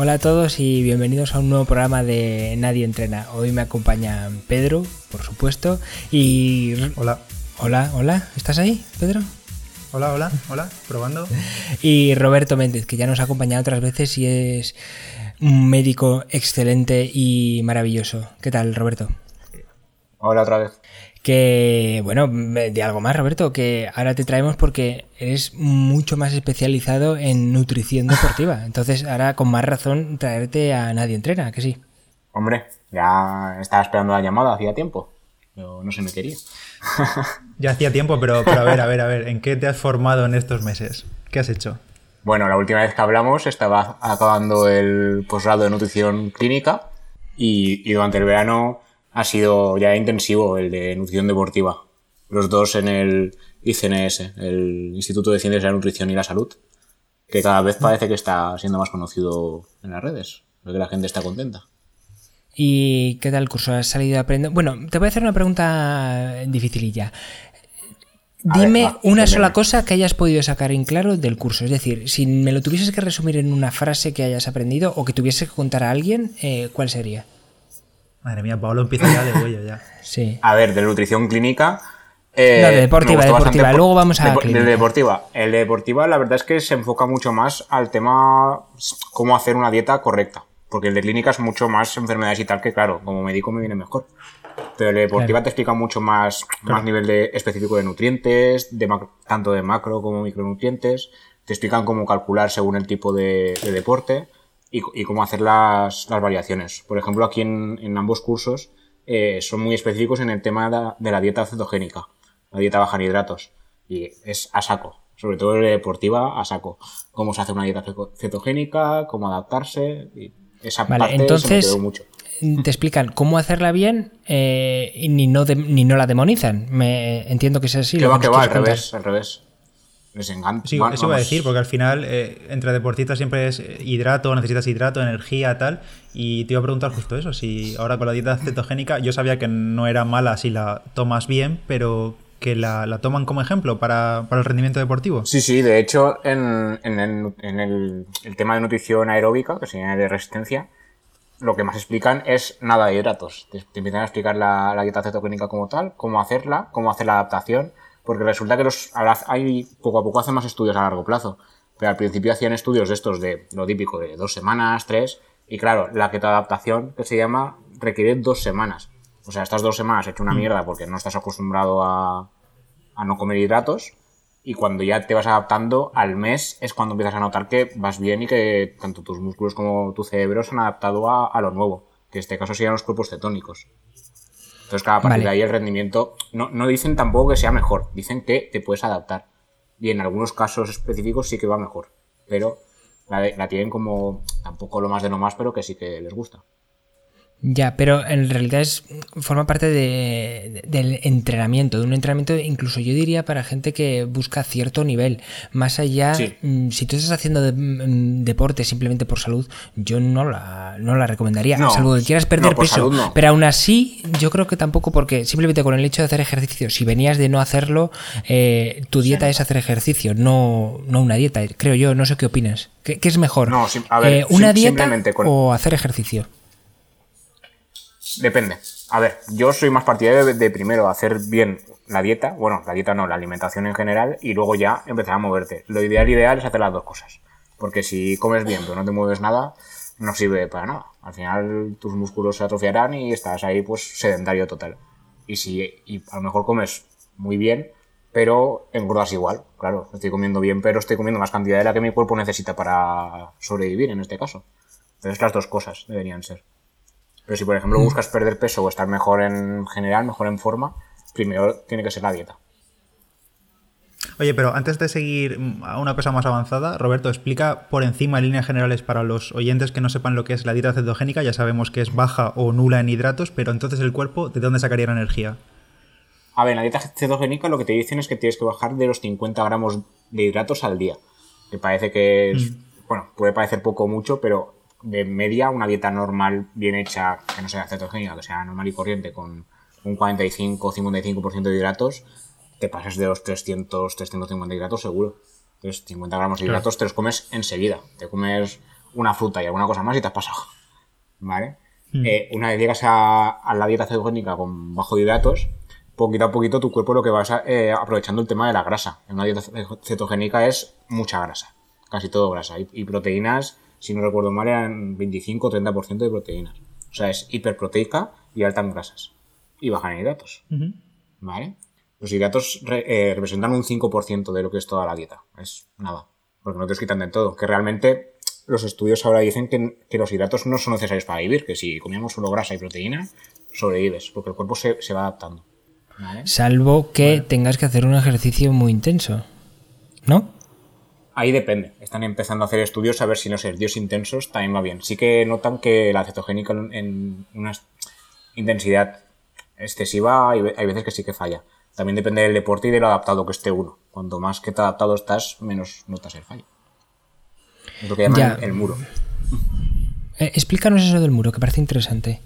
Hola a todos y bienvenidos a un nuevo programa de Nadie Entrena. Hoy me acompaña Pedro, por supuesto, y... Hola. Hola, hola, ¿estás ahí, Pedro? Hola, hola, hola, probando. Y Roberto Méndez, que ya nos ha acompañado otras veces y es un médico excelente y maravilloso. ¿Qué tal, Roberto? Hola otra vez. Que, bueno, de algo más, Roberto, que ahora te traemos porque eres mucho más especializado en nutrición deportiva. Entonces, ahora con más razón traerte a Nadie Entrena, que sí. Hombre, ya estaba esperando la llamada hacía tiempo, pero no se me quería. ya hacía tiempo, pero, pero a ver, a ver, a ver, ¿en qué te has formado en estos meses? ¿Qué has hecho? Bueno, la última vez que hablamos estaba acabando el posgrado de nutrición clínica y, y durante el verano ha sido ya intensivo el de nutrición deportiva. Los dos en el ICNS, el Instituto de Ciencias de la Nutrición y la Salud, que cada vez parece que está siendo más conocido en las redes, porque la gente está contenta. ¿Y qué tal el curso? ¿Has salido aprendiendo? Bueno, te voy a hacer una pregunta dificililla. Dime una sola cosa que hayas podido sacar en claro del curso. Es decir, si me lo tuvieses que resumir en una frase que hayas aprendido o que tuvieses que contar a alguien, eh, ¿cuál sería? Madre mía, Pablo empieza ya de huello ya. Sí. A ver, de nutrición clínica. Eh, no, de deportiva, deportiva. Luego vamos a. De, de, deportiva. El de deportiva, la verdad es que se enfoca mucho más al tema cómo hacer una dieta correcta. Porque el de clínica es mucho más enfermedades y tal, que claro, como médico me viene mejor. Pero el de deportiva te explica mucho más, más nivel de, específico de nutrientes, de tanto de macro como micronutrientes. Te explican cómo calcular según el tipo de, de deporte y, cómo hacer las, las, variaciones. Por ejemplo, aquí en, en ambos cursos eh, son muy específicos en el tema de, de, la dieta cetogénica, la dieta baja en hidratos. Y es a saco, sobre todo en deportiva, a saco. Cómo se hace una dieta cetogénica, cómo adaptarse. Y esa vale, parte entonces, se me mucho. Te explican cómo hacerla bien eh, y ni no, de, ni no la demonizan. Me entiendo que es así. Que va, que va, al revés, al revés. Les encanta. Sí, eso iba a decir, porque al final, eh, entre deportistas siempre es hidrato, necesitas hidrato, energía, tal. Y te iba a preguntar justo eso, si ahora con la dieta cetogénica, yo sabía que no era mala si la tomas bien, pero que la, la toman como ejemplo para, para, el rendimiento deportivo. Sí, sí, de hecho, en, en, el, en el, el, tema de nutrición aeróbica, que sería de resistencia, lo que más explican es nada de hidratos. Te, te empiezan a explicar la, la dieta cetogénica como tal, cómo hacerla, cómo hacer la adaptación porque resulta que los hay poco a poco hacen más estudios a largo plazo. Pero al principio hacían estudios de estos de lo típico, de dos semanas, tres, y claro, la adaptación que se llama requiere dos semanas. O sea, estas dos semanas hecho una mierda porque no estás acostumbrado a, a no comer hidratos, y cuando ya te vas adaptando al mes es cuando empiezas a notar que vas bien y que tanto tus músculos como tu cerebro se han adaptado a, a lo nuevo, que en este caso serían los cuerpos cetónicos. Entonces, cada partir vale. de ahí el rendimiento. No, no dicen tampoco que sea mejor, dicen que te puedes adaptar. Y en algunos casos específicos sí que va mejor. Pero la, la tienen como tampoco lo más de lo más, pero que sí que les gusta. Ya, pero en realidad es forma parte de, de, del entrenamiento, de un entrenamiento incluso yo diría para gente que busca cierto nivel. Más allá, Sí. mm, si tú estás haciendo de- mm, deporte simplemente por salud, yo no la, no la recomendaría. No, salvo que quieras perder no, peso. salud no. Pero aún así, yo creo que tampoco porque simplemente con el hecho de hacer ejercicio, si venías de no hacerlo, eh, tu dieta es hacer ejercicio, no, no una dieta, creo yo. No sé qué opinas. ¿Qué, qué es mejor? No, a ver, Eh, ¿Una dieta con- o hacer ejercicio? Depende. A ver, yo soy más partidario de, primero hacer bien la dieta, bueno, la dieta no, la alimentación en general, y luego ya empezar a moverte. Lo ideal, ideal es hacer las dos cosas. Porque si comes bien pero no te mueves nada, no sirve para nada. Al final tus músculos se atrofiarán y estás ahí pues sedentario total. Y si y a lo mejor comes muy bien, pero engordas igual. Claro, estoy comiendo bien, pero estoy comiendo más cantidad de la que mi cuerpo necesita para sobrevivir en este caso. Entonces las dos cosas deberían ser. Pero si por ejemplo buscas perder peso o estar mejor en general, mejor en forma, primero tiene que ser la dieta. Oye, pero antes de seguir mm, a una cosa más avanzada, Roberto, explica por encima en líneas generales para los oyentes que no sepan lo que es la dieta cetogénica. Ya sabemos que es baja o nula en hidratos, pero entonces el cuerpo, ¿de dónde sacaría la energía? A ver, en la dieta cetogénica lo que te dicen es que tienes que bajar de los 50 gramos de hidratos al día. Que parece que es, bueno, puede parecer poco o mucho, pero de media una dieta normal, bien hecha, que no sea cetogénica, que sea normal y corriente, con un 45 o 55% de hidratos, te pasas de los 300, 350 hidratos seguro. Entonces, 50 gramos de Claro. hidratos te los comes enseguida. Te comes una fruta y alguna cosa más y te has pasado. ¿Vale? Eh, una vez llegas a, a la dieta cetogénica con bajo hidratos, poquito a poquito tu cuerpo lo que vas a, eh, aprovechando el tema de la grasa. En una dieta cetogénica es mucha grasa, casi todo grasa. Y, y proteínas, si no recuerdo mal, eran 25 o 30% de proteínas. O sea, es hiperproteica y alta en grasas. Y baja en hidratos. ¿Vale? Los hidratos re- eh, representan un 5% de lo que es toda la dieta. Es nada. Porque no te los quitan del todo. Que realmente los estudios ahora dicen que, que los hidratos no son necesarios para vivir. Que si comíamos solo grasa y proteína, sobrevives. Porque el cuerpo se, se va adaptando. ¿Vale? Salvo que tengas que hacer un ejercicio muy intenso. ¿No? Ahí depende. Están empezando a hacer estudios a ver si los ejercicios intensos también va bien. Sí que notan que la cetogénica en, una intensidad excesiva hay, ve- hay veces que sí que falla. También depende del deporte y de lo adaptado que esté uno. Cuanto más que te adaptado estás, menos notas el fallo. Es lo que llaman Ya. el, el muro. Eh, explícanos eso del muro, que parece interesante.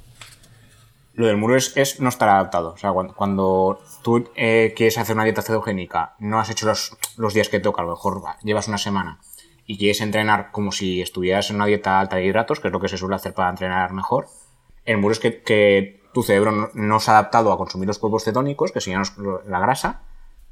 Lo del muro es, es no estar adaptado. O sea, cuando, cuando tú eh, quieres hacer una dieta cetogénica, no has hecho los, los días que toca, a lo mejor va, llevas una semana y quieres entrenar como si estuvieras en una dieta alta de hidratos, que es lo que se suele hacer para entrenar mejor, el muro es que, que tu cerebro no, no se ha adaptado a consumir los cuerpos cetónicos, que serían los- la grasa,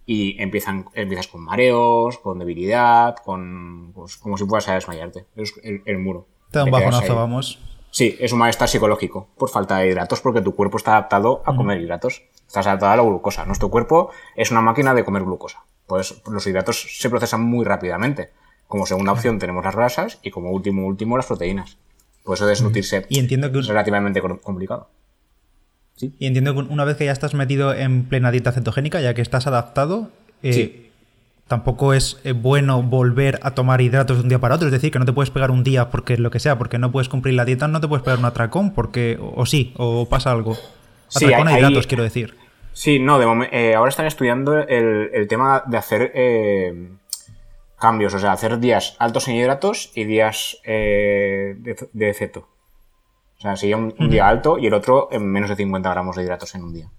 y empiezan, empiezas con mareos, con debilidad, con pues, como si fueras a desmayarte. Es el, el muro. Te da un bajonazo, vamos. Sí, es un malestar psicológico por falta de hidratos porque tu cuerpo está adaptado a comer hidratos. Estás adaptado a la glucosa. Nuestro cuerpo es una máquina de comer glucosa. Pues los hidratos se procesan muy rápidamente. Como segunda opción tenemos las grasas y como último último las proteínas. Por eso desnutrirse Y entiendo que es relativamente co- complicado. Y entiendo que una vez que ya estás metido en plena dieta cetogénica, ya que estás adaptado, eh, Sí. Tampoco es eh, bueno volver a tomar hidratos de un día para otro. Es decir, que no te puedes pegar un día porque lo que sea, porque no puedes cumplir la dieta, no te puedes pegar un atracón, porque, o, o sí, o pasa algo. Sí, Atracón a hidratos, quiero decir. Sí, no, de momen- eh, ahora están estudiando el, el tema de hacer eh, cambios, o sea, hacer días altos en hidratos y días eh, de, de ceto. O sea, sería un, un día alto y el otro en menos de 50 gramos de hidratos en un día.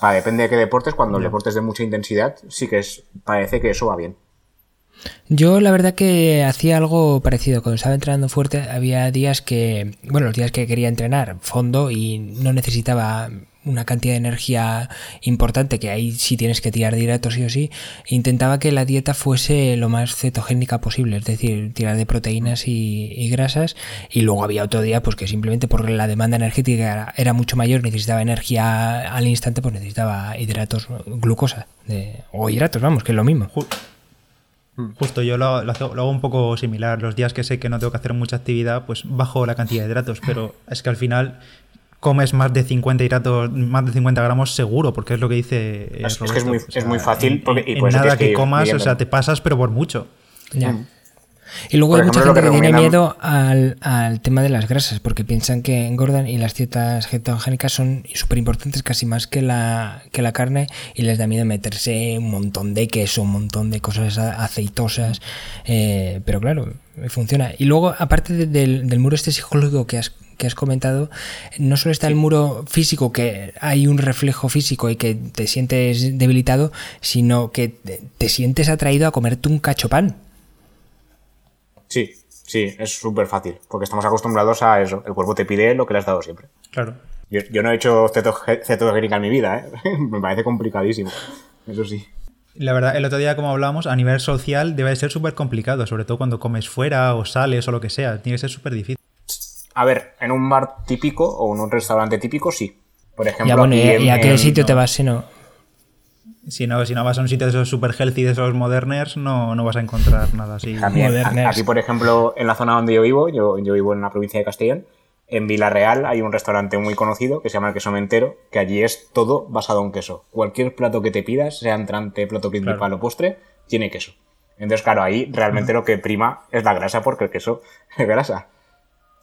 Depende de qué deportes, cuando el deporte es de mucha intensidad, sí que es, parece que eso va bien. Yo la verdad que hacía algo parecido. Cuando estaba entrenando fuerte había días que, bueno, los días que quería entrenar fondo y no necesitaba una cantidad de energía importante, que ahí sí tienes que tirar hidratos sí o sí, intentaba que la dieta fuese lo más cetogénica posible, es decir, tirar de proteínas y, grasas, y luego había otro día pues que simplemente porque la demanda energética era, mucho mayor, necesitaba energía al instante, pues necesitaba hidratos, glucosa, o hidratos, vamos, que es lo mismo. Ju- Justo, yo lo, lo hago un poco similar. Los días que sé que no tengo que hacer mucha actividad, pues bajo la cantidad de hidratos, pero es que al final comes más de 50 hidratos, más de 50 gramos seguro, porque es lo que dice. eh, Es- es que es muy- es muy fácil, en- porque- y en nada que comas, o sea, te pasas, pero por mucho. Ya. Mm. Y luego Por hay mucha ejemplo, gente que, que tiene miedo al, al tema de las grasas, porque piensan que engordan y las dietas cetogénicas son súper importantes, casi más que la, que la carne, y les da miedo meterse un montón de queso, un montón de cosas a- aceitosas, eh, pero claro, funciona. Y luego, aparte de- del, del muro este psicológico que has, que has comentado, no solo está el muro físico, que hay un reflejo físico y que te sientes debilitado, sino que te, te sientes atraído a comerte un cachopán. Sí, sí, es súper fácil, porque estamos acostumbrados a eso. El cuerpo te pide lo que le has dado siempre. Claro. Yo, yo no he hecho cetogénica en mi vida, ¿eh? Me parece complicadísimo. Eso sí. La verdad, el otro día, como hablábamos, a nivel social debe ser súper complicado, sobre todo cuando comes fuera o sales o lo que sea. Tiene que ser súper difícil. A ver, en un bar típico o en un restaurante típico, sí. Por ejemplo, Ya bueno, ¿y, aquí en- y a qué en- sitio te vas si no? Si no, si no vas a un sitio de esos super healthy, de esos moderners, no, no vas a encontrar nada así. También, aquí, por ejemplo, en la zona donde yo vivo, yo, yo vivo en la provincia de Castellón, en Villarreal hay un restaurante muy conocido que se llama El Queso Mentero, que allí es todo basado en queso. Cualquier plato que te pidas, sea entrante, plato principal Claro. o postre, tiene queso. Entonces, claro, ahí realmente lo que prima es la grasa porque el queso es grasa.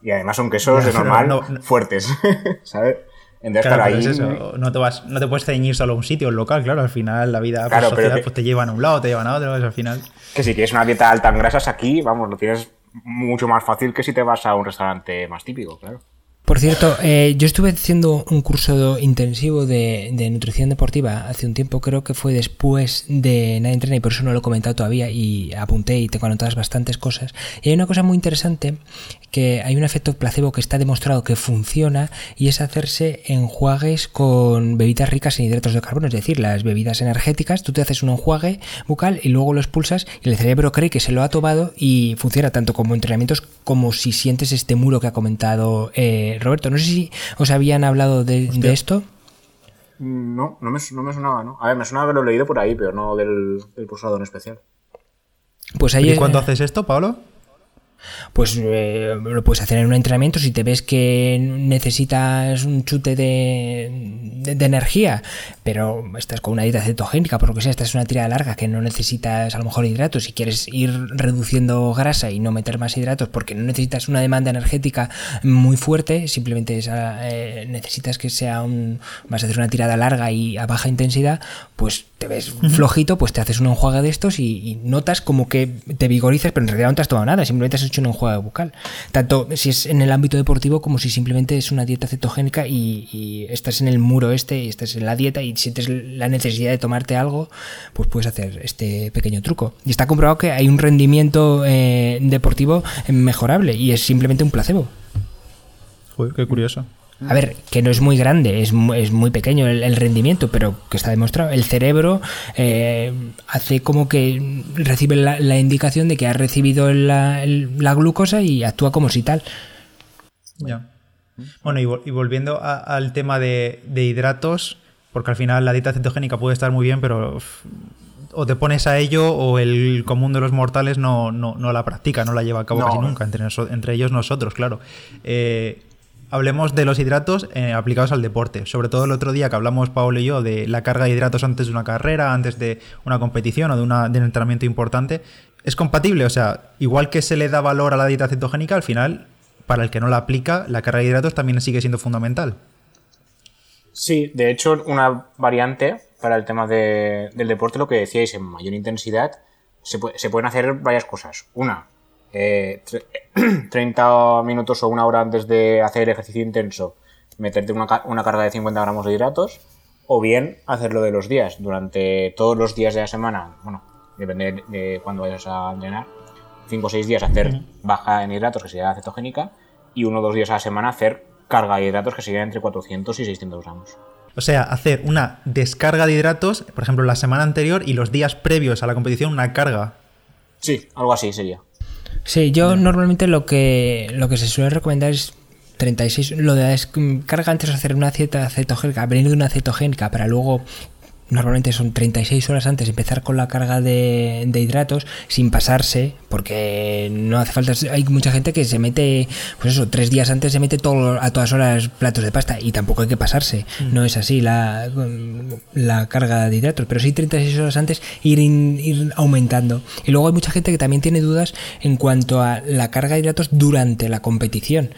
Y además son quesos de normal no- no- fuertes, ¿sabes? Entonces, Claro, claro, ahí... es eso. No te, vas, no te puedes ceñir solo a un sitio, un local, claro. Al final la vida pues, Claro, pero social que- pues, te llevan a un lado, te llevan a otro, al final. Que si quieres una dieta alta en grasas aquí, vamos, lo tienes mucho más fácil que si te vas a un restaurante más típico, claro. Por cierto, eh, yo estuve haciendo un curso intensivo de, nutrición deportiva hace un tiempo, creo que fue después de Nadie Entrena y por eso no lo he comentado todavía y apunté y tengo anotadas bastantes cosas. Y hay una cosa muy interesante que hay un efecto placebo que está demostrado que funciona y es hacerse enjuagues con bebidas ricas en hidratos de carbono, es decir, las bebidas energéticas, tú te haces un enjuague bucal y luego lo expulsas y el cerebro cree que se lo ha tomado y funciona tanto como entrenamientos como si sientes este muro que ha comentado eh, Roberto. No sé si os habían hablado de, esto. No, no me, sonaba, ¿no? A ver, me sonaba haberlo leído por ahí, pero no del, del pulsador en especial. Pues ahí ¿Y cuándo haces esto, Pablo? Pues eh, lo puedes hacer en un entrenamiento. Si te ves que necesitas un chute de, de, energía, pero estás con una dieta cetogénica, por lo que sea, esta es una tirada larga que no necesitas a lo mejor hidratos, si quieres ir reduciendo grasa y no meter más hidratos porque no necesitas una demanda energética muy fuerte, simplemente eh, necesitas que sea un. vas a hacer una tirada larga y a baja intensidad, pues te ves flojito, pues te haces un enjuague de estos y, notas como que te vigorizas, pero en realidad no te has tomado nada, simplemente has hecho un enjuague bucal. Tanto si es en el ámbito deportivo como si simplemente es una dieta cetogénica y, estás en el muro este y estás en la dieta y sientes la necesidad de tomarte algo, pues puedes hacer este pequeño truco. Y está comprobado que hay un rendimiento eh, deportivo mejorable y es simplemente un placebo. qué curioso. A ver, que no es muy grande, es, es muy pequeño el, rendimiento, pero que está demostrado. El cerebro eh, hace como que recibe la, indicación de que ha recibido la, glucosa y actúa como si tal. Ya. Bueno, y, volviendo al tema de, hidratos, porque al final la dieta cetogénica puede estar muy bien, pero o te pones a ello o el común de los mortales no, no, no la practica, no la lleva a cabo casi nunca, entre, entre ellos nosotros, claro. Eh, hablemos de los hidratos eh, aplicados al deporte. Sobre todo el otro día que hablamos, Paolo y yo, de la carga de hidratos antes de una carrera, antes de una competición o de, un entrenamiento importante. Es compatible, o sea, igual que se le da valor a la dieta cetogénica, al final, para el que no la aplica, la carga de hidratos también sigue siendo fundamental. Sí, de hecho, una variante para el tema del deporte, lo que decíais, en mayor intensidad, se, se pueden hacer varias cosas. Una, 30 eh, minutos o una hora antes de hacer ejercicio intenso, meterte una, carga de 50 gramos de hidratos, o bien hacerlo de los días, durante todos los días de la semana, bueno, depende de cuándo vayas a entrenar, 5 o 6 días hacer baja en hidratos, que sería cetogénica, y uno o dos días a la semana hacer carga de hidratos, que sería entre 400 y 600 gramos. O sea, hacer una descarga de hidratos, por ejemplo, la semana anterior y los días previos a la competición, una carga. Sí, algo así sería. Sí, yo normalmente lo que, lo que se suele recomendar es 36. Lo de carga antes de hacer una dieta cetogénica, venir de una cetogénica para luego normalmente son 36 horas antes de empezar con la carga de, hidratos sin pasarse porque no hace falta hay mucha gente que se mete pues eso tres días antes se mete todo a todas horas platos de pasta y tampoco hay que pasarse. Mm. no es así la, la carga de hidratos pero sí 36 horas antes ir, ir aumentando. Y luego hay mucha gente que también tiene dudas en cuanto a la carga de hidratos durante la competición.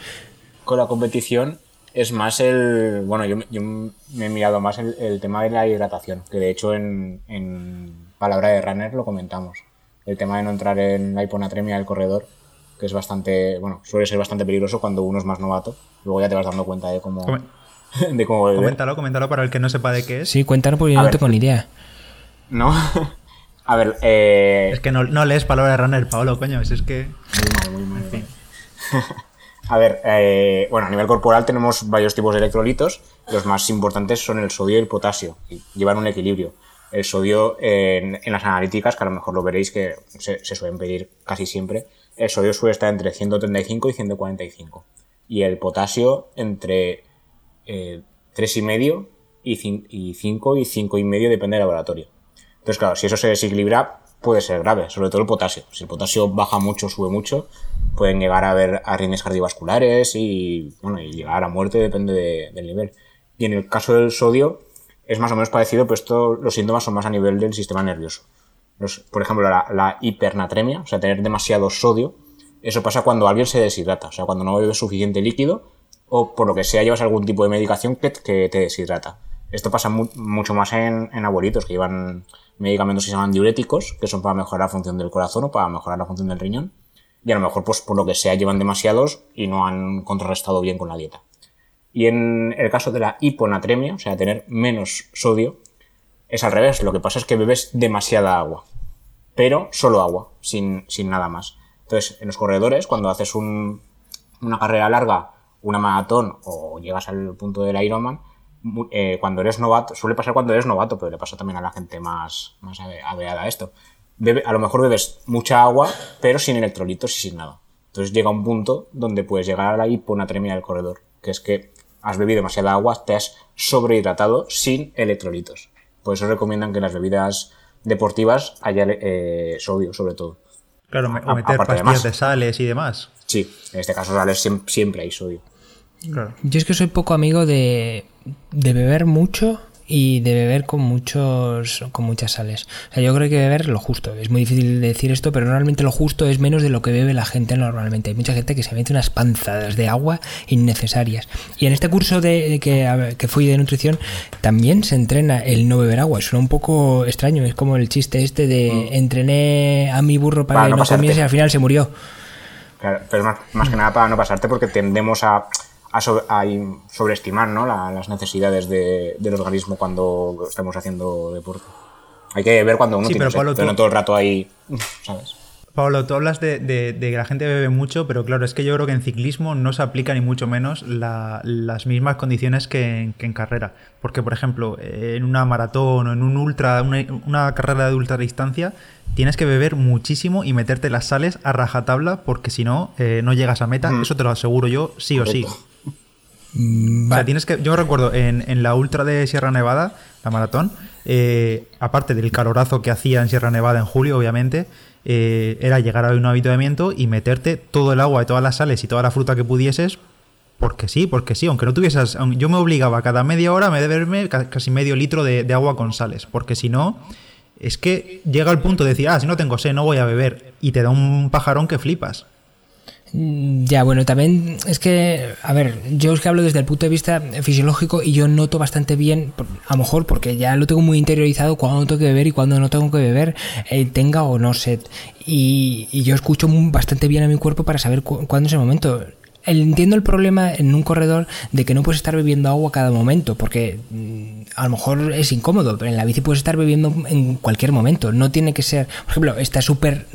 Con la competición es más el. Bueno, yo, me he mirado más el, tema de la hidratación, que de hecho en, Palabra de Runner lo comentamos. El tema de no entrar en la hiponatremia del corredor, que es bastante. Bueno, suele ser bastante peligroso cuando uno es más novato. Luego ya te vas dando cuenta de cómo. de cómo Coméntalo, coméntalo para el que no sepa de qué es. Sí, cuéntalo porque yo no tengo ni idea. No. A ver, eh... Es que no, no lees Palabra de Runner, Paolo, coño, es, que. Muy mal, muy mal. A ver, eh, bueno, a nivel corporal tenemos varios tipos de electrolitos. Los más importantes son el sodio y el potasio. Y llevan un equilibrio. El sodio en, las analíticas, que a lo mejor lo veréis que se, suelen pedir casi siempre, el sodio suele estar entre 135 y 145. Y el potasio entre eh, 3,5 y, y 5 y 5,5 depende del laboratorio. Entonces, claro, si eso se desequilibra, puede ser grave, sobre todo el potasio. Si el potasio baja mucho, sube mucho, pueden llegar a haber arritmias cardiovasculares y, bueno, y llegar a muerte, depende del nivel. Y en el caso del sodio, es más o menos parecido, pero esto, los síntomas son más a nivel del sistema nervioso. por ejemplo, la, hipernatremia, o sea, tener demasiado sodio, eso pasa cuando alguien se deshidrata, o sea, cuando no bebe suficiente líquido o por lo que sea llevas algún tipo de medicación que, te deshidrata. Esto pasa mucho más en, en abuelitos que llevan medicamentos que se llaman diuréticos, que son para mejorar la función del corazón o para mejorar la función del riñón y a lo mejor pues por lo que sea llevan demasiados y no han contrarrestado bien con la dieta. Y en el caso de la hiponatremia, o sea, tener menos sodio, es al revés. Lo que pasa es que bebes demasiada agua. Pero solo agua, sin, sin nada más. Entonces, en los corredores, cuando haces un, una carrera larga, una maratón o llegas al punto del Ironman, eh, cuando eres novato, suele pasar cuando eres novato, pero le pasa también a la gente más, más ave- aveada esto. Bebe- a lo mejor bebes mucha agua, pero sin electrolitos y sin nada. Entonces llega un punto donde puedes llegar a la hiponatremia del corredor, que es que has bebido demasiada agua, te has sobrehidratado sin electrolitos. Por eso recomiendan que en las bebidas deportivas haya eh, sodio, sobre todo. Claro, o meter pastillas de sales y demás. Sí, en este caso sales siem- siempre hay sodio. Claro. Yo es que soy poco amigo de, de beber mucho y de beber con muchos con muchas sales. O sea, yo creo que beber lo justo. Es muy difícil decir esto, pero normalmente lo justo es menos de lo que bebe la gente normalmente. Hay mucha gente que se mete unas panzadas de agua innecesarias. Y en este curso de, que, que fui de nutrición también se entrena el no beber agua. Suena un poco extraño. Es como el chiste este de entrené a mi burro para Para que no comiese y al final se murió. Claro, pero más, más que nada para no pasarte porque tendemos a, a sobre- a sobreestimar ¿no? La- las necesidades de- del organismo cuando estamos haciendo deporte. Hay que ver cuando uno Sí, tiene pero sed, no todo el rato ahí, ¿sabes? Pablo, tú hablas de, de- de que la gente bebe mucho, pero claro, es que yo creo que en ciclismo no se aplica ni mucho menos la- las mismas condiciones que en, que en carrera. Porque, por ejemplo, en una maratón o en un ultra, una, una carrera de ultra distancia, tienes que beber muchísimo y meterte las sales a rajatabla, porque si no, eh, no llegas a meta. Eso te lo aseguro yo, sí o sí. Correcto. O sea, tienes que. Yo recuerdo en, en la ultra de Sierra Nevada, la maratón, eh, aparte del calorazo que hacía en Sierra Nevada en julio, obviamente, eh, era llegar a un habituamiento y meterte todo el agua y todas las sales y toda la fruta que pudieses. Porque sí, porque sí, aunque no tuvieses. Yo me obligaba cada media hora a beberme ca- casi medio litro de, de agua con sales. Porque si no, es que llega el punto de decir, ah, si no tengo sed, no voy a beber. Y te da un pajarón que flipas. Mm, Ya, bueno, también es que, a ver, yo es que hablo desde el punto de vista fisiológico y yo noto bastante bien, a lo mejor porque ya lo tengo muy interiorizado cuando tengo que beber y cuando no tengo que beber, eh, tenga o no sed. Y, yo escucho bastante bien a mi cuerpo para saber cu- cuándo es el momento. Entiendo el problema en un corredor de que no puedes estar bebiendo agua cada momento, porque mm, a lo mejor es incómodo, pero en la bici puedes estar bebiendo en cualquier momento. No tiene que ser, por ejemplo, está súper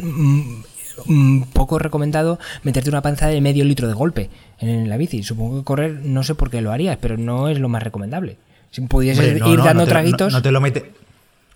poco recomendado meterte una panza de medio litro de golpe en la bici. Supongo que correr, no sé por qué lo harías, pero no es lo más recomendable. Si pudieses no, ir no, dando no te- traguitos. No, no te lo mete.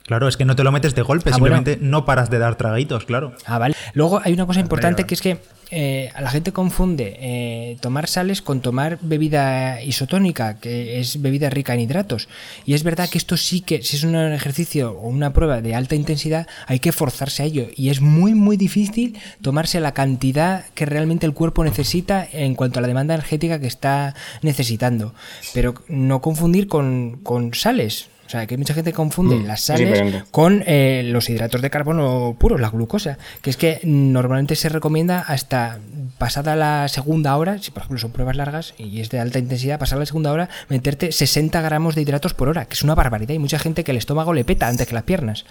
Claro, es que no te lo metes de golpe, Ah, bueno. simplemente no paras de dar traguitos, claro. Ah, vale. Luego hay una cosa importante vale. que es que eh, la gente confunde eh, tomar sales con tomar bebida isotónica, que es bebida rica en hidratos. Y es verdad que esto sí que, si es un ejercicio o una prueba de alta intensidad, hay que forzarse a ello. Y es muy, muy difícil tomarse la cantidad que realmente el cuerpo necesita en cuanto a la demanda energética que está necesitando. Pero no confundir con, con sales. O sea, que mucha gente confunde las sales con eh, los hidratos de carbono puros, la glucosa, que es que normalmente se recomienda hasta pasada la segunda hora, si por ejemplo son pruebas largas y es de alta intensidad, pasada la segunda hora, meterte 60 gramos de hidratos por hora, que es una barbaridad. Hay mucha gente que el estómago le peta antes que las piernas.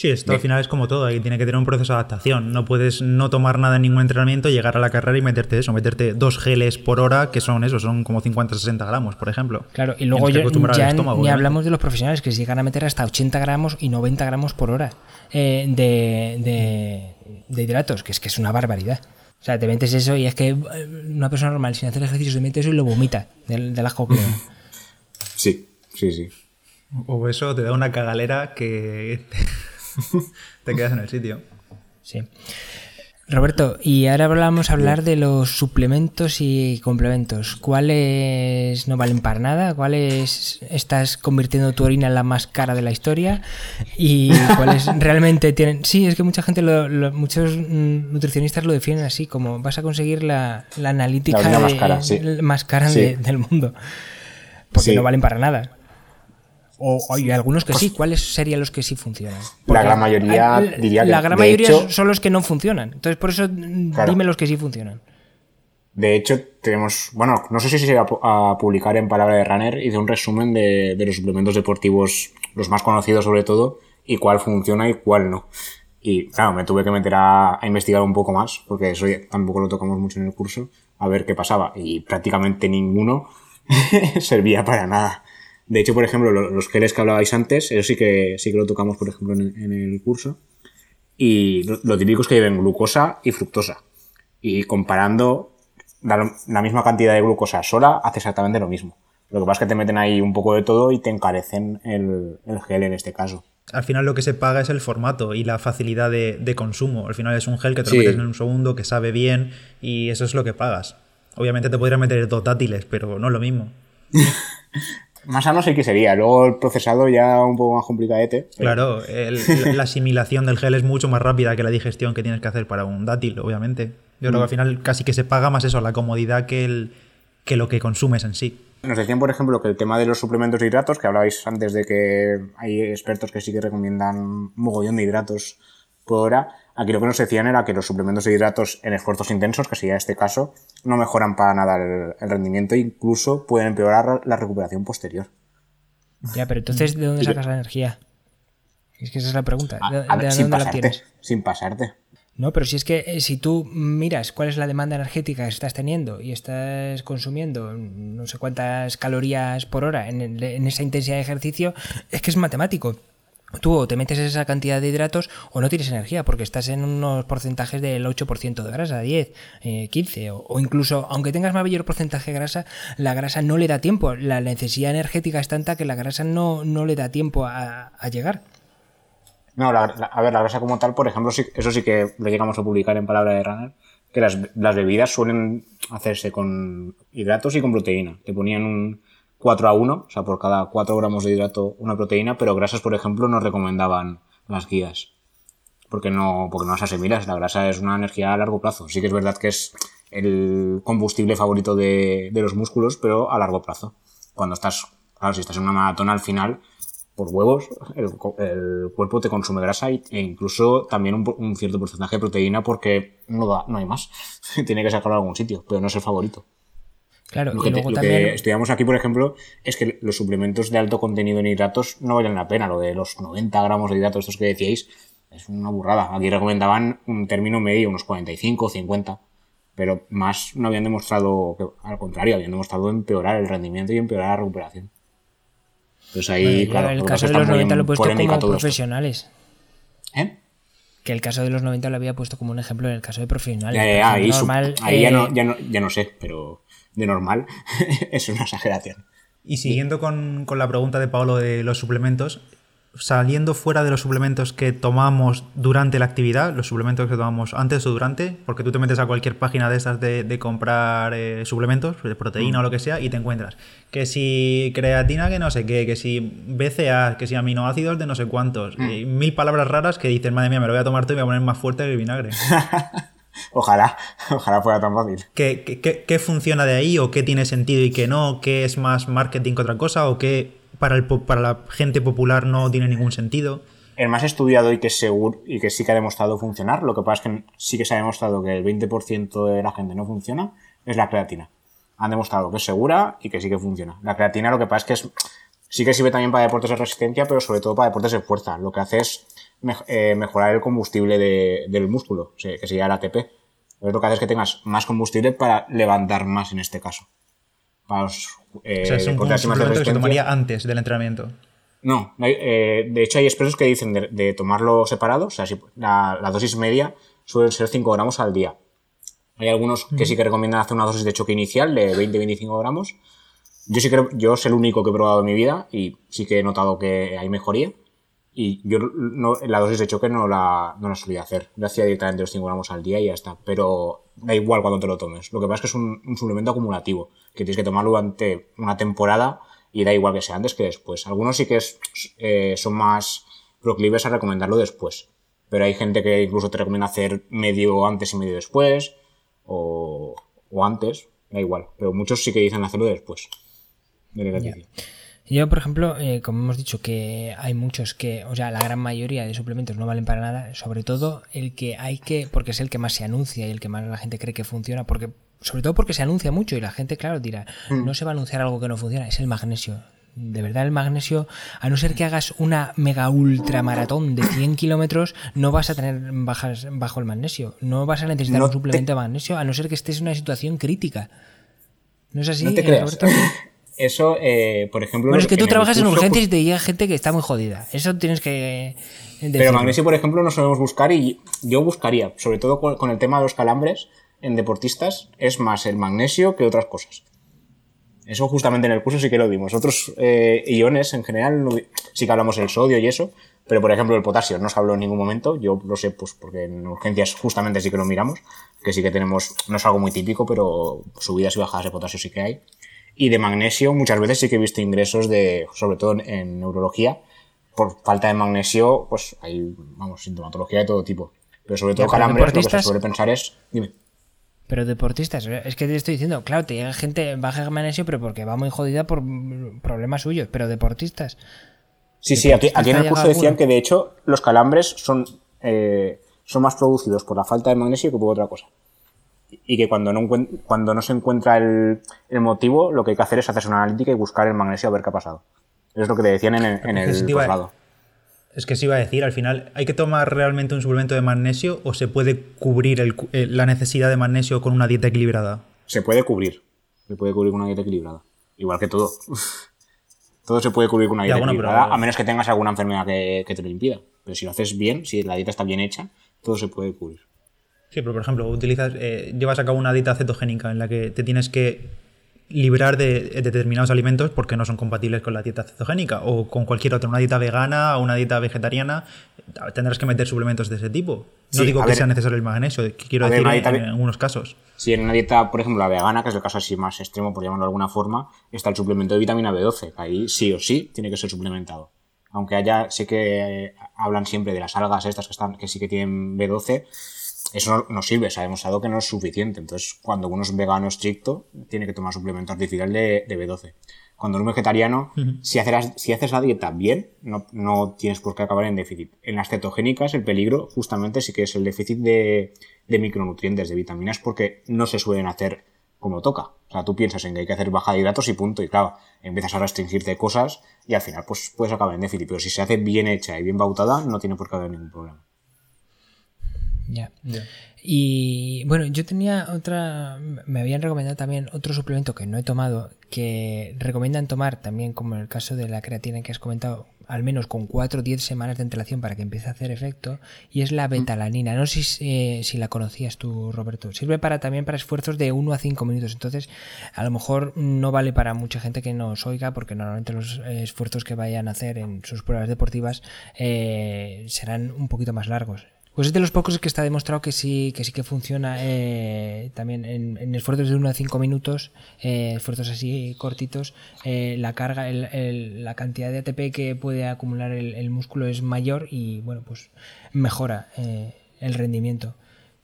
Sí, esto al final es como todo, ahí tiene que tener un proceso de adaptación. No puedes no tomar nada en ningún entrenamiento, llegar a la carrera y meterte eso, meterte dos geles por hora, que son eso, son como 50-60 gramos, por ejemplo. Claro, y luego yo- ya estómago, ni obviamente. hablamos de los profesionales que se llegan a meter hasta 80 gramos y 90 gramos por hora eh, de, de- de hidratos, que es que es una barbaridad. O sea, te metes eso y es que eh, una persona normal sin hacer ejercicio se mete eso y lo vomita del, del asco que. Sí, sí, sí. O eso te da una cagalera que te quedas en el sitio. Sí. Roberto, y ahora vamos a hablar de los suplementos y complementos. ¿Cuáles no valen para nada? ¿Cuáles estás convirtiendo tu orina en la más cara de la historia? ¿Y cuáles realmente tienen...? Sí, es que mucha gente, lo- lo- muchos mm, nutricionistas lo definen así, como vas a conseguir la, la analítica La orina más de- cara, sí. más cara Sí. de- del mundo. Porque Sí. no valen para nada. O hay algunos que sí. ¿Cuáles serían los que sí funcionan? La gran mayoría hay- diría que, La gran mayoría hecho- son los que no funcionan. Entonces, por eso mm, Claro. dime los que sí funcionan. De hecho, tenemos, bueno, no sé si se va a pu- a publicar en Palabra de Runner, hice un resumen de, de los suplementos deportivos, los más conocidos sobre todo, y cuál funciona y cuál no. Y claro, me tuve que meter a, a investigar un poco más, porque eso tampoco lo tocamos mucho en el curso, a ver qué pasaba. Y prácticamente ninguno servía para nada. De hecho, por ejemplo, los geles que hablabais antes, eso sí que, sí que lo tocamos, por ejemplo, en, el curso. Y lo, típico es que lleven glucosa y fructosa. Y comparando la, misma cantidad de glucosa sola, hace exactamente lo mismo. Lo que pasa es que te meten ahí un poco de todo y te encarecen el, gel en este caso. Al final lo que se paga es el formato y la facilidad de, consumo. Al final es un gel que te lo metes en un segundo, que sabe bien y eso es lo que pagas. Obviamente te podrías meter dos dátiles, pero no es lo mismo. Más sano sé que sería. Luego el procesado ya un poco más complicadete. Claro, la asimilación del gel es mucho más rápida que la digestión que tienes que hacer para un dátil, obviamente. Yo creo que al mm. final casi que se paga más eso, la comodidad que, el, que lo que consumes en sí. Nos decían, por ejemplo, que el tema de los suplementos de hidratos, que hablabais antes de que hay expertos que sí que recomiendan mogollón de hidratos por hora, aquí lo que nos decían era que los suplementos de hidratos en esfuerzos intensos, que sería este caso, no mejoran para nada el, rendimiento e incluso pueden empeorar la recuperación posterior. Ya, pero entonces, ¿de dónde sacas la energía? Es que esa es la pregunta. ¿De, sin dónde la tienes? Sin pasarte. No, pero si es que eh, si tú miras cuál es la demanda energética que estás teniendo y estás consumiendo no sé cuántas calorías por hora en, en esa intensidad de ejercicio, es que es matemático tú o te metes esa cantidad de hidratos o no tienes energía porque estás en unos porcentajes del 8% de grasa, 10, 15 eh, o, incluso aunque tengas mayor porcentaje de grasa, la grasa no le da tiempo, la necesidad energética es tanta que la grasa no, no le da tiempo a, llegar. No, a ver, la grasa como tal, por ejemplo, eso sí que lo llegamos a publicar en Palabra de Runner, que las bebidas suelen hacerse con hidratos y con proteína. Te ponían un, 4 a 1, o sea, por cada 4 gramos de hidrato una proteína, pero grasas, por ejemplo, no recomendaban las guías. Porque no, porque no las asimilas, la grasa es una energía a largo plazo. Sí que es verdad que es el combustible favorito de, los músculos, pero a largo plazo. Cuando estás, claro, si estás en una maratona al final, por huevos, el, cuerpo te consume grasa e incluso también un, cierto porcentaje de proteína porque no, da, no hay más. Tiene que sacarlo a algún sitio, pero no es el favorito. Claro, lo que, luego también... estudiamos aquí, por ejemplo, es que los suplementos de alto contenido en hidratos no valen la pena. Lo de los 90 gramos de hidratos, estos que decíais, es una burrada. Aquí recomendaban un término medio, unos 45, 50. Pero más no habían demostrado, que, al contrario, habían demostrado empeorar el rendimiento y empeorar la recuperación. Entonces ahí, claro. El caso de los 90 lo he puesto como profesionales. ¿Eh? Que el caso de los 90 lo había puesto como un ejemplo en el caso de profesionales. ahí, ahí ya, no, eh, ya, no, ya no sé, pero de normal, es una exageración. Y siguiendo con, la pregunta de Pablo de los suplementos, saliendo fuera de los suplementos que tomamos durante la actividad, los suplementos que tomamos antes o durante, porque tú te metes a cualquier página de estas de, comprar eh, suplementos, de proteína o lo que sea, y te encuentras que si creatina, que no sé qué, que si BCA, que si aminoácidos de no sé cuántos, mm. mil palabras raras que dices, madre mía, me lo voy a tomar todo y me voy a poner más fuerte que el vinagre. Ojalá, ojalá fuera tan fácil. ¿Qué, funciona de ahí o qué tiene sentido y qué no? ¿Qué es más marketing que otra cosa o qué para, el, para la gente popular no tiene ningún sentido? El más estudiado y que seguro y que sí que ha demostrado funcionar, lo que pasa es que sí que se ha demostrado que el 20% de la gente no funciona, es la creatina. Han demostrado que es segura y que sí que funciona. La creatina lo que pasa es que es, sí que sirve también para deportes de resistencia, pero sobre todo para deportes de fuerza. Lo que hace es eh, mejorar el combustible del músculo, que sería el ATP. Lo que hace es que tengas más combustible para levantar más en este caso. Para los, eh, o sea, es un que se tomaría antes del entrenamiento. No, eh, de hecho hay expertos que dicen de, tomarlo separado, o sea, si la, dosis media suele ser 5 gramos al día. Hay algunos que sí que recomiendan hacer una dosis de choque inicial de 20-25 gramos. Yo sí creo, yo soy el único que he probado en mi vida y sí que he notado que hay mejoría. Y yo no, la dosis de choque no la, no la solía hacer. Yo hacía directamente los 5 gramos al día y ya está. Pero da igual cuando te lo tomes. Lo que pasa es que es un, suplemento acumulativo, que tienes que tomarlo durante una temporada y da igual que sea antes que después. Algunos sí que es, eh, son más proclives a recomendarlo después. Pero hay gente que incluso te recomienda hacer medio antes y medio después. O, o antes, da igual. Pero muchos sí que dicen hacerlo después del ejercicio. Yo, por ejemplo, eh, como hemos dicho que hay muchos que, o sea, la gran mayoría de suplementos no valen para nada, sobre todo el que hay que, porque es el que más se anuncia y el que más la gente cree que funciona, porque sobre todo porque se anuncia mucho y la gente, claro, dirá, mm. no se va a anunciar algo que no funciona, es el magnesio. De verdad, el magnesio, a no ser que hagas una mega ultra maratón de 100 kilómetros, no vas a tener bajas bajo el magnesio. No vas a necesitar un suplemento de magnesio, a no ser que estés en una situación crítica. ¿No es así? No te creas. Eso, eh, por ejemplo. Bueno, es que tú el trabajas en urgencias y pues, te llega gente que está muy jodida. Eso tienes que. Pero decirlo. magnesio, por ejemplo, no solemos buscar y yo buscaría, sobre todo con, el tema de los calambres en deportistas, es más el magnesio que otras cosas. Eso justamente en el curso sí que lo vimos. Otros eh, iones en general no sí que hablamos del sodio y eso, pero por ejemplo el potasio no se habló en ningún momento. Yo lo sé pues porque en urgencias justamente sí que lo miramos, que sí que tenemos, no es algo muy típico, pero subidas y bajadas de potasio sí que hay. Y de magnesio muchas veces sí que he visto ingresos de, sobre todo en, neurología, por falta de magnesio, pues hay, vamos, sintomatología de todo tipo. Pero sobre todo calambres, lo que se suele pensar es, dime. Pero deportistas, es que te estoy diciendo, claro, te llega gente baja de magnesio, pero porque va muy jodida por problemas suyos. Pero deportistas, Sí, sí, aquí, aquí en el curso decían que de hecho los calambres son, eh, son más producidos por la falta de magnesio que por otra cosa. Y que cuando no, cuando no se encuentra el, el motivo, lo que hay que hacer es hacerse una analítica y buscar el magnesio a ver qué ha pasado. Eso es lo que te decían en el, en el. Es que se iba a decir, al final, ¿hay que tomar realmente un suplemento de magnesio o se puede cubrir el eh, la necesidad de magnesio con una dieta equilibrada? Se puede cubrir. Se puede cubrir con una dieta equilibrada. Igual que todo. todo se puede cubrir con una Ya, dieta pero- equilibrada, a menos que tengas alguna enfermedad que, que te lo impida. Pero si lo haces bien, si la dieta está bien hecha, todo se puede cubrir. Sí, pero por ejemplo, utilizas, eh, llevas a cabo una dieta cetogénica en la que te tienes que librar de de determinados alimentos porque no son compatibles con la dieta cetogénica o con cualquier otra, una dieta vegana o una dieta vegetariana, tendrás que meter suplementos de ese tipo. No Sí, digo que ver- sea necesario el magnesio, quiero ver, decir una en, algunos casos. Si en una dieta, por ejemplo, la vegana, que es el caso así más extremo, por llamarlo de alguna forma, está el suplemento de vitamina B12. que Ahí sí o sí tiene que ser suplementado. Aunque haya, sé que eh, hablan siempre de las algas estas que, están, que sí que tienen B12, eso no, no sirve, se ha demostrado que no es suficiente. Entonces, cuando uno es vegano estricto, tiene que tomar suplemento artificial de, de B12. Cuando uno es vegetariano, si, haces, la- si haces la dieta bien, no, no tienes por qué acabar en déficit. En las cetogénicas, el peligro justamente sí que es el déficit de, de micronutrientes, de vitaminas, porque no se suelen hacer como toca. O sea, tú piensas en que hay que hacer baja de hidratos y punto, y claro, empiezas a restringirte cosas y al final pues puedes acabar en déficit. Pero si se hace bien hecha y bien bautada, no tiene por qué haber ningún problema. Ya. Y bueno, yo tenía otra, me habían recomendado también otro suplemento que no he tomado, que recomiendan tomar también, como en el caso de la creatina que has comentado, al menos con 4 o 10 semanas de antelación para que empiece a hacer efecto, y es la betalanina. No sé si, eh, si la conocías tú, Roberto. Sirve para también para esfuerzos de 1 a 5 minutos, entonces a lo mejor no vale para mucha gente que nos oiga, porque normalmente los esfuerzos que vayan a hacer en sus pruebas deportivas eh, serán un poquito más largos. Pues es de los pocos que está demostrado que sí que sí que funciona eh, también en, en esfuerzos de 1 a 5 minutos, eh, esfuerzos así cortitos, eh, la carga, el- el- la cantidad de ATP que puede acumular el, el músculo es mayor y bueno, pues mejora el rendimiento.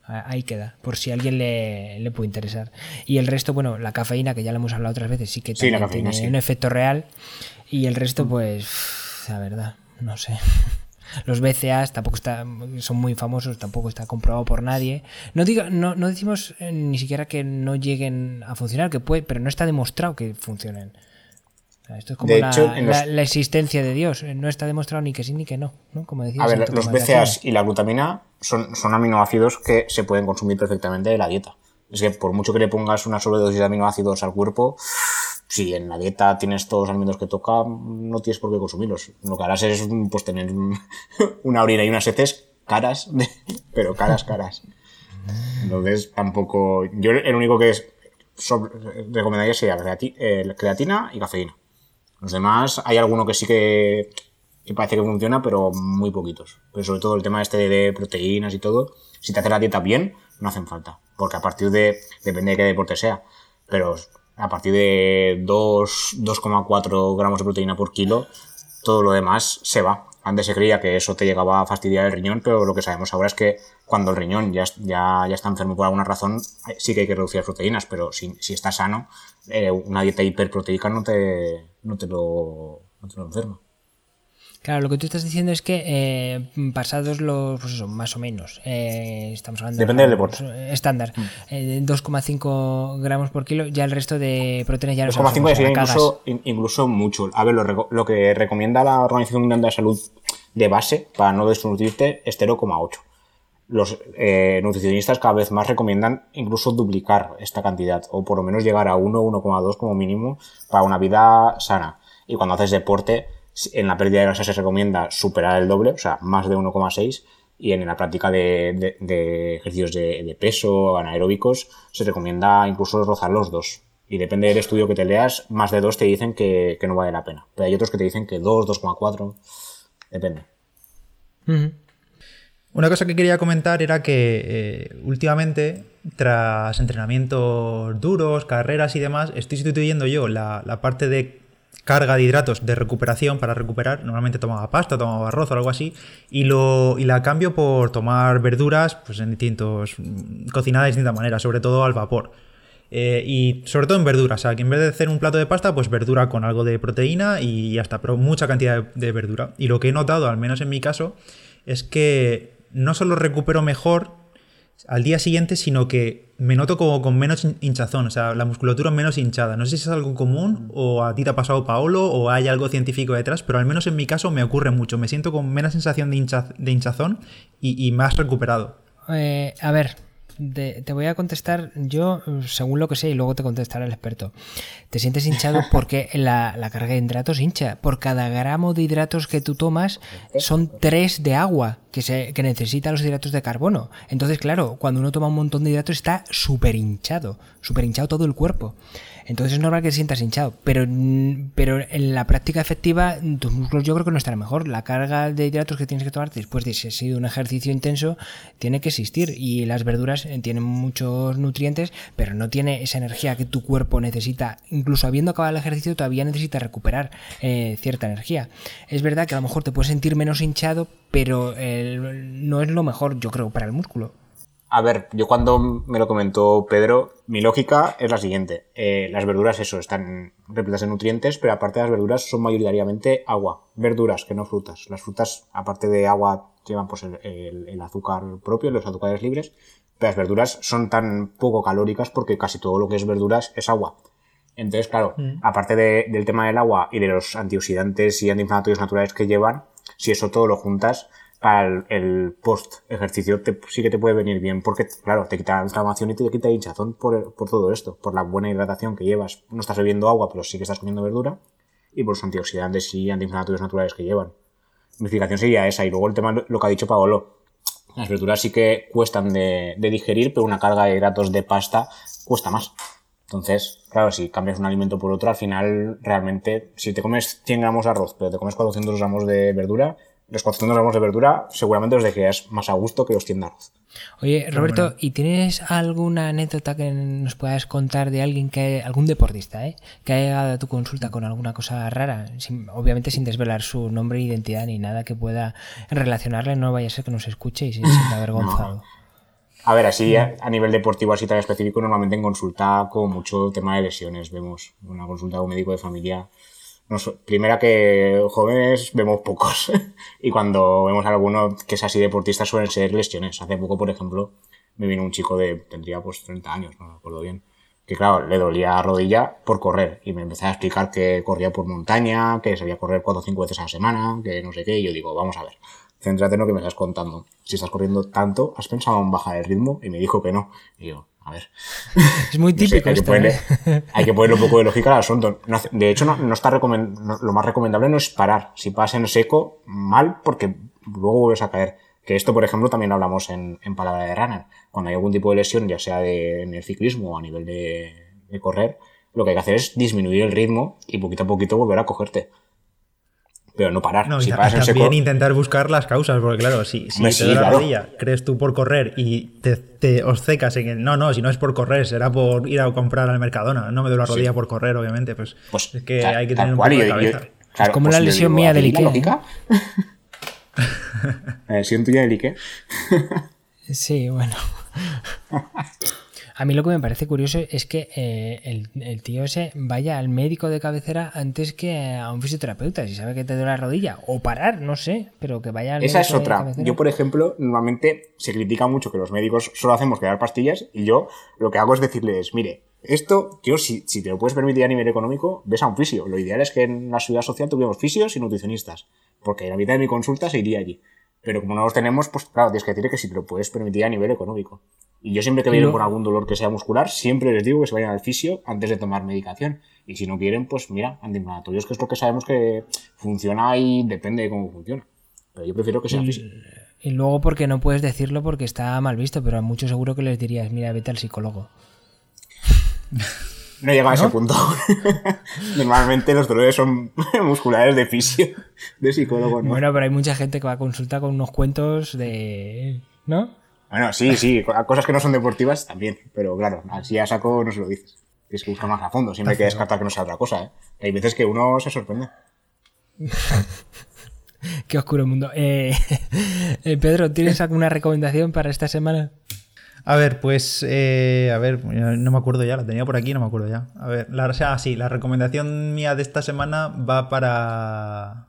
Ahí queda, por si a alguien le, le puede interesar. Y el resto, bueno, la cafeína, que ya la hemos hablado otras veces, sí que Sí, la también cafeína, tiene sí. un efecto real. Y el resto, pues, la verdad, no sé. Los BCAs tampoco está, son muy famosos, tampoco está comprobado por nadie. No digo, no, no decimos eh, ni siquiera que no lleguen a funcionar, que puede, pero no está demostrado que funcionen. O sea, esto es como la, hecho, en los- la- la existencia de Dios. eh, No está demostrado ni que sí ni que no, ¿no? Como decía A ver, los Aquino. y la glutamina son, son aminoácidos que se pueden consumir perfectamente de la dieta. Es que por mucho que le pongas una sobredosis de aminoácidos al cuerpo, si en la dieta tienes todos los alimentos que toca, no tienes por qué consumirlos. Lo que harás es pues, tener una orina y unas heces caras, pero caras, caras. Entonces tampoco... Yo el único que es, so- recomendaría sería creati- creatina y cafeína. Los demás, hay alguno que sí que, que parece que funciona, pero muy poquitos. Pero sobre todo el tema este de proteínas y todo, si te haces la dieta bien, no hacen falta. Porque a partir de, depende de qué deporte sea, pero a partir de 2, 2,4 gramos de proteína por kilo, todo lo demás se va. Antes se creía que eso te llegaba a fastidiar el riñón, pero lo que sabemos ahora es que cuando el riñón ya, ya, ya está enfermo por alguna razón, eh, sí que hay que reducir las proteínas, pero si, si está sano, eh, una dieta hiperproteica no te, no te lo, no te lo enferma. Claro, lo que tú estás diciendo es que eh, pasados los, pues eso, más o menos, eh, estamos hablando Depende de del deporte. Mm. estándar, eh, 2,5 gramos por kilo, ya el resto de proteínas ya no se 2,5 ya sería incluso, in- incluso mucho. A ver, lo, que recomienda la Organización Mundial de la Salud de base para no desnutrirte es 0,8. los eh, nutricionistas cada vez más recomiendan incluso duplicar esta cantidad o por lo menos llegar a 1 1,2 como mínimo para una vida sana. Y cuando haces deporte, en la pérdida de grasa se recomienda superar el doble, o sea, más de 1,6 y en la práctica de, ejercicios de, peso anaeróbicos se recomienda incluso rozar los dos. Y depende del estudio que te leas, más de dos te dicen que, no vale la pena. Pero hay otros que te dicen que 2, 2,4, depende. Una cosa que quería comentar era que eh, últimamente, tras entrenamientos duros, carreras y demás, estoy sustituyendo yo la, parte de carga de hidratos de recuperación para recuperar. Normalmente tomaba pasta, tomaba arroz o algo así. Y, lo, y la cambio por tomar verduras pues en distintos. Mm, cocinadas de distintas maneras, sobre todo al vapor. Eh, y sobre todo en verduras, o sea, que en vez de hacer un plato de pasta, pues verdura con algo de proteína y ya está, pero mucha cantidad de verdura. Y lo que he notado, al menos en mi caso, es que no solo recupero mejor al día siguiente, sino que me noto como con menos hinchazón, o sea, la musculatura menos hinchada. No sé si es algo común o a ti te ha pasado Paolo o hay algo científico detrás, pero al menos en mi caso me ocurre mucho. Me siento con menos sensación de, hinchazón y, más recuperado. Eh, a ver, te voy a contestar yo según lo que sé y luego te contestará el experto. Te sientes hinchado porque la, carga de hidratos hincha. Por cada gramo de hidratos que tú tomas son tres de agua que, se, que necesita los hidratos de carbono. Entonces, claro, cuando uno toma un montón de hidratos está súper hinchado, súper hinchado todo el cuerpo. Entonces es normal que te sientas hinchado, pero, pero en la práctica efectiva tus músculos yo creo que no estarán mejor. La carga de hidratos que tienes que tomar después de si ha sido un ejercicio intenso tiene que existir y las verduras eh, tienen muchos nutrientes, pero no tiene esa energía que tu cuerpo necesita. Incluso habiendo acabado el ejercicio todavía necesita recuperar eh, cierta energía. Es verdad que a lo mejor te puedes sentir menos hinchado, pero no es lo mejor yo creo para el músculo. A ver, yo cuando me lo comentó Pedro, mi lógica es la siguiente. Eh, las verduras, eso, están repletas de nutrientes, pero aparte de las verduras son mayoritariamente agua. Verduras, que no frutas. Las frutas, aparte de agua, llevan pues el, azúcar propio, los azúcares libres. Pero las verduras son tan poco calóricas porque casi todo lo que es verduras es agua. Entonces, claro, mm. aparte del tema del agua y de los antioxidantes y antiinflamatorios naturales que llevan, si eso todo lo juntas, para el, post ejercicio sí que te puede venir bien, porque claro, te quita la inflamación y te quita el hinchazón por, todo esto, por la buena hidratación que llevas. No estás bebiendo agua, pero sí que estás comiendo verdura, y por los antioxidantes y antiinflamatorios naturales que llevan. Mi explicación sería esa, y luego el tema, lo que ha dicho Paolo, las verduras sí que cuestan de, de digerir, pero una carga de hidratos de pasta cuesta más. Entonces, claro, si cambias un alimento por otro, al final realmente, si te comes 100 gramos de arroz, pero te comes 400 gramos de verdura, los 400 gramos de verdura seguramente los dejarías más a gusto que los 100 Oye, Roberto, ¿y tienes alguna anécdota que nos puedas contar de alguien que, algún deportista, eh, que haya llegado a tu consulta con alguna cosa rara? obviamente sin desvelar su nombre e identidad ni nada que pueda relacionarle, no vaya a ser que nos escuche y se sienta avergonzado. A ver, así a, nivel deportivo, así tan específico, normalmente en consulta con mucho tema de lesiones, vemos una consulta con un médico de familia primera que jóvenes vemos pocos. y cuando vemos alguno que es así deportista suelen ser lesiones. Hace poco, por ejemplo, me vino un chico de, tendría pues 30 años, no me acuerdo bien. Que claro, le dolía la rodilla por correr. Y me empezó a explicar que corría por montaña, que sabía correr 4 o 5 veces a la semana, que no sé qué. Y yo digo, vamos a ver, céntrate en lo que me estás contando. Si estás corriendo tanto, ¿has pensado en bajar el ritmo? Y me dijo que no. Y yo, a ver. Es muy típico. hay, que ponerle, ¿eh? hay, que ponerle, un poco de lógica al asunto. de hecho, no, está lo más recomendable no es parar. Si pasas en seco, mal, porque luego vuelves a caer. Que esto, por ejemplo, también hablamos en, en palabra de runner. Cuando hay algún tipo de lesión, ya sea de, en el ciclismo o a nivel de, de correr, lo que hay que hacer es disminuir el ritmo y poquito a poquito volver a cogerte pero no parar. No, si también intentar buscar las causas, porque claro, si, si te la rodilla, crees tú por correr y te, te secas en que no, no, si no es por correr, será por ir a comprar al Mercadona. No me doy la rodilla por correr, obviamente. Pues, pues es que hay que tener un poco de cabeza. es como la pues lesión mía del Ikea. la lesión tuya del Ikea. sí, bueno. A mí lo que me parece curioso es que eh, el, tío ese vaya al médico de cabecera antes que a un fisioterapeuta, si sabe que te duele la rodilla, o parar, no sé, pero que vaya al Esa es otra. Yo, por ejemplo, normalmente se critica mucho que los médicos solo hacemos que dar pastillas, y yo lo que hago es decirles, mire, esto, yo, si, si te lo puedes permitir a nivel económico, ves a un fisio. Lo ideal es que en la ciudad social tuviéramos fisios y nutricionistas, porque la mitad de mi consulta se iría allí. Pero como no los tenemos, pues claro, tienes que decir que si te lo puedes permitir a nivel económico. Y yo siempre que vienen con algún dolor que sea muscular, siempre les digo que se vayan al fisio antes de tomar medicación. Y si no quieren, pues mira, antiinflamatorios, que es lo que sabemos que funciona y depende de cómo funciona. Pero yo prefiero que sea y, fisio. Y luego porque no puedes decirlo porque está mal visto, pero a muchos seguro que les dirías, mira, vete al psicólogo. No llega a ese punto. Normalmente los dolores son musculares de fisio, de psicólogo, ¿no? Bueno, pero hay mucha gente que va a consulta con unos cuentos de... ¿No? Bueno, sí, sí, cosas que no son deportivas también, pero claro, así a saco no se lo dices. Tienes que buscar más a fondo, siempre hay que descartar que no sea otra cosa, ¿eh? Hay veces que uno se sorprende. Qué oscuro mundo. Eh, eh, Pedro, ¿tienes alguna recomendación para esta semana? A ver, pues, eh, a ver, no me acuerdo ya, la tenía por aquí, no me acuerdo ya. A ver, la, o sea, sí, la recomendación mía de esta semana va para...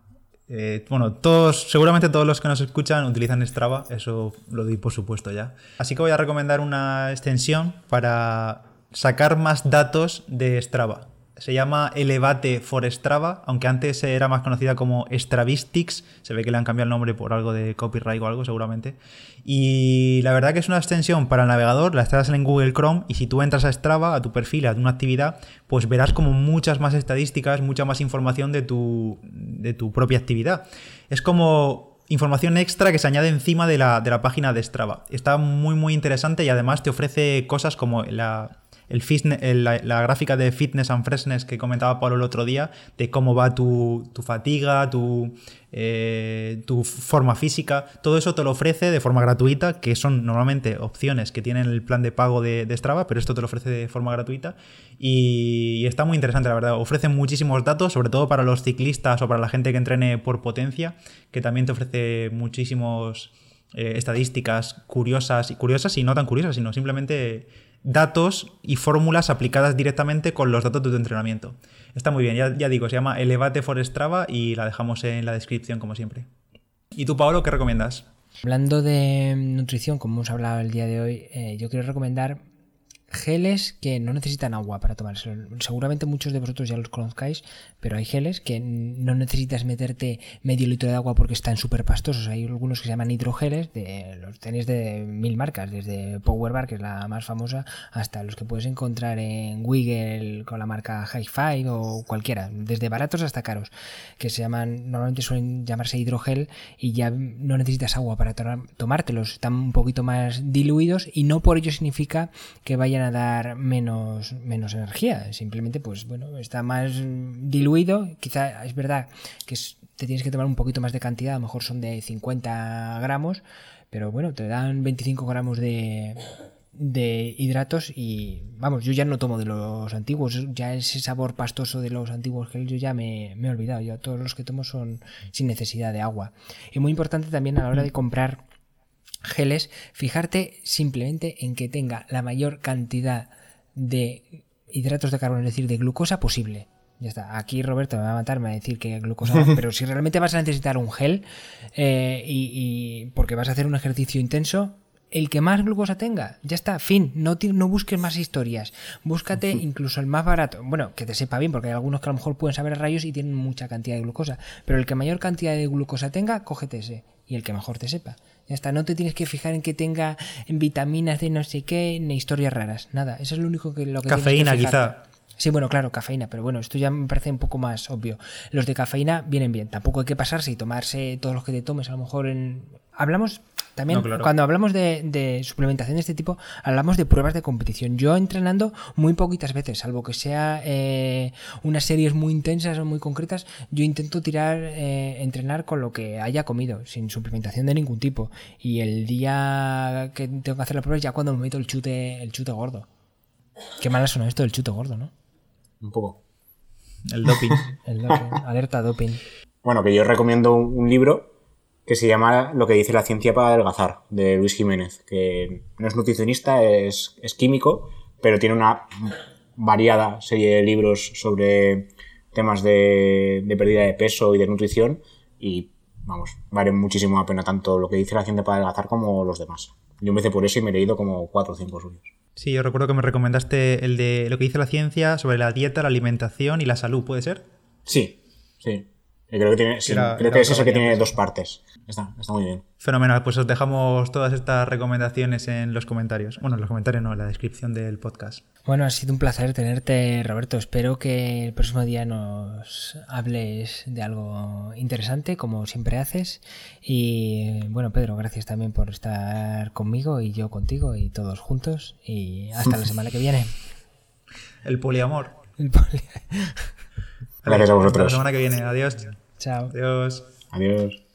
eh, bueno, todos, seguramente todos los que nos escuchan utilizan Strava, eso lo doy por supuesto ya. Así que voy a recomendar una extensión para sacar más datos de Strava. Se llama Elevate for Strava, aunque antes era más conocida como Stravistics. Se ve que le han cambiado el nombre por algo de copyright o algo, seguramente. Y la verdad que es una extensión para el navegador, la instalas en Google Chrome y si tú entras a Strava, a tu perfil, a una actividad, pues verás como muchas más estadísticas, mucha más información de tu, de tu propia actividad. Es como información extra que se añade encima de la, de la página de Strava. Está muy muy interesante y además te ofrece cosas como la el fitness, la, gráfica de fitness and freshness que comentaba Pablo el otro día, de cómo va tu, tu fatiga, tu, eh, tu, forma física, todo eso te lo ofrece de forma gratuita, que son normalmente opciones que tienen el plan de pago de, Strava, pero esto te lo ofrece de forma gratuita y, está muy interesante, la verdad. Ofrece muchísimos datos, sobre todo para los ciclistas o para la gente que entrene por potencia, que también te ofrece muchísimos... Eh, estadísticas curiosas y curiosas y no tan curiosas, sino simplemente datos y fórmulas aplicadas directamente con los datos de tu entrenamiento. Está muy bien, ya, digo, se llama Elevate for Strava y la dejamos en la descripción como siempre. ¿Y tú, Pablo, qué recomiendas? Hablando de nutrición, como hemos hablado el día de hoy, eh, yo quiero recomendar geles que no necesitan agua para tomarse. Seguramente muchos de vosotros ya los conozcáis, pero hay geles que no necesitas meterte medio litro de agua porque están súper pastosos. Hay algunos que se llaman hidrogeles, de, los tenéis de mil marcas, desde Power Bar, que es la más famosa, hasta los que puedes encontrar en Wiggle con la marca Hi-Fi o cualquiera, desde baratos hasta caros, que se llaman, normalmente suelen llamarse hidrogel y ya no necesitas agua para tomártelos, están un poquito más diluidos y no por ello significa que a dar menos, menos energía. Simplemente, pues bueno, está más diluido. Quizá es verdad que te tienes que tomar un poquito más de cantidad, a lo mejor son de 50 gramos, pero bueno, te dan 25 gramos de, de hidratos y vamos, yo ya no tomo de los antiguos, ya ese sabor pastoso de los antiguos gel yo ya me, me he olvidado, yo todos los que tomo son sin necesidad de agua. Y muy importante también a la hora de comprar geles, fijarte simplemente en que tenga la mayor cantidad de hidratos de carbono, es decir, de glucosa posible. Ya está. Aquí Roberto me va a matar, me va a decir que glucosa, pero si realmente vas a necesitar un gel eh, y, y, porque vas a hacer un ejercicio intenso, el que más glucosa tenga, ya está, fin, no, no busques más historias, búscate incluso el más barato, bueno, que te sepa bien, porque hay algunos que a lo mejor pueden saber a rayos y tienen mucha cantidad de glucosa, pero el que mayor cantidad de glucosa tenga, cógete ese, y el que mejor te sepa. Ya está, no te tienes que fijar en que tenga en vitaminas de no sé qué, ni historias raras, nada, eso es lo único que lo que Cafeína, que quizá. Sí, bueno, claro, cafeína, pero bueno, esto ya me parece un poco más obvio. Los de cafeína vienen bien, tampoco hay que pasarse y tomarse todos los que te tomes, a lo mejor en... Hablamos también, No, claro. cuando hablamos de, de suplementación de este tipo, hablamos de pruebas de competición. Yo entrenando muy poquitas veces, salvo que sea eh, unas series muy intensas o muy concretas, yo intento tirar, eh, entrenar con lo que haya comido, sin suplementación de ningún tipo. Y el día que tengo que hacer la prueba es ya cuando me meto el chute, el chute gordo. Qué mal suena esto del chute gordo, ¿no? Un poco. El doping. El doping, alerta doping. Bueno, que yo recomiendo un, libro que se llama Lo que dice la ciencia para adelgazar, de Luis Jiménez, que no es nutricionista, es, es químico, pero tiene una variada serie de libros sobre temas de, de, pérdida de peso y de nutrición y, vamos, vale muchísimo la pena tanto lo que dice la ciencia para adelgazar como los demás. Yo empecé por eso y me he leído como cuatro o cinco suyos. Sí, yo recuerdo que me recomendaste el de lo que dice la ciencia sobre la dieta, la alimentación y la salud, ¿puede ser? Sí, sí. Creo que, tiene, sí, Era- creo era que es ese que tiene dos partes. Está, está muy bien. Fenomenal, pues os dejamos todas estas recomendaciones en los comentarios. Bueno, en los comentarios no, en la descripción del podcast. Bueno, ha sido un placer tenerte, Roberto. Espero que el próximo día nos hables de algo interesante, como siempre haces. Y bueno, Pedro, gracias también por estar conmigo y yo contigo y todos juntos. Y hasta la semana que viene. El poliamor. Gracias a vosotros. Hasta La semana que viene. Adiós. Chao. Adiós. Adiós.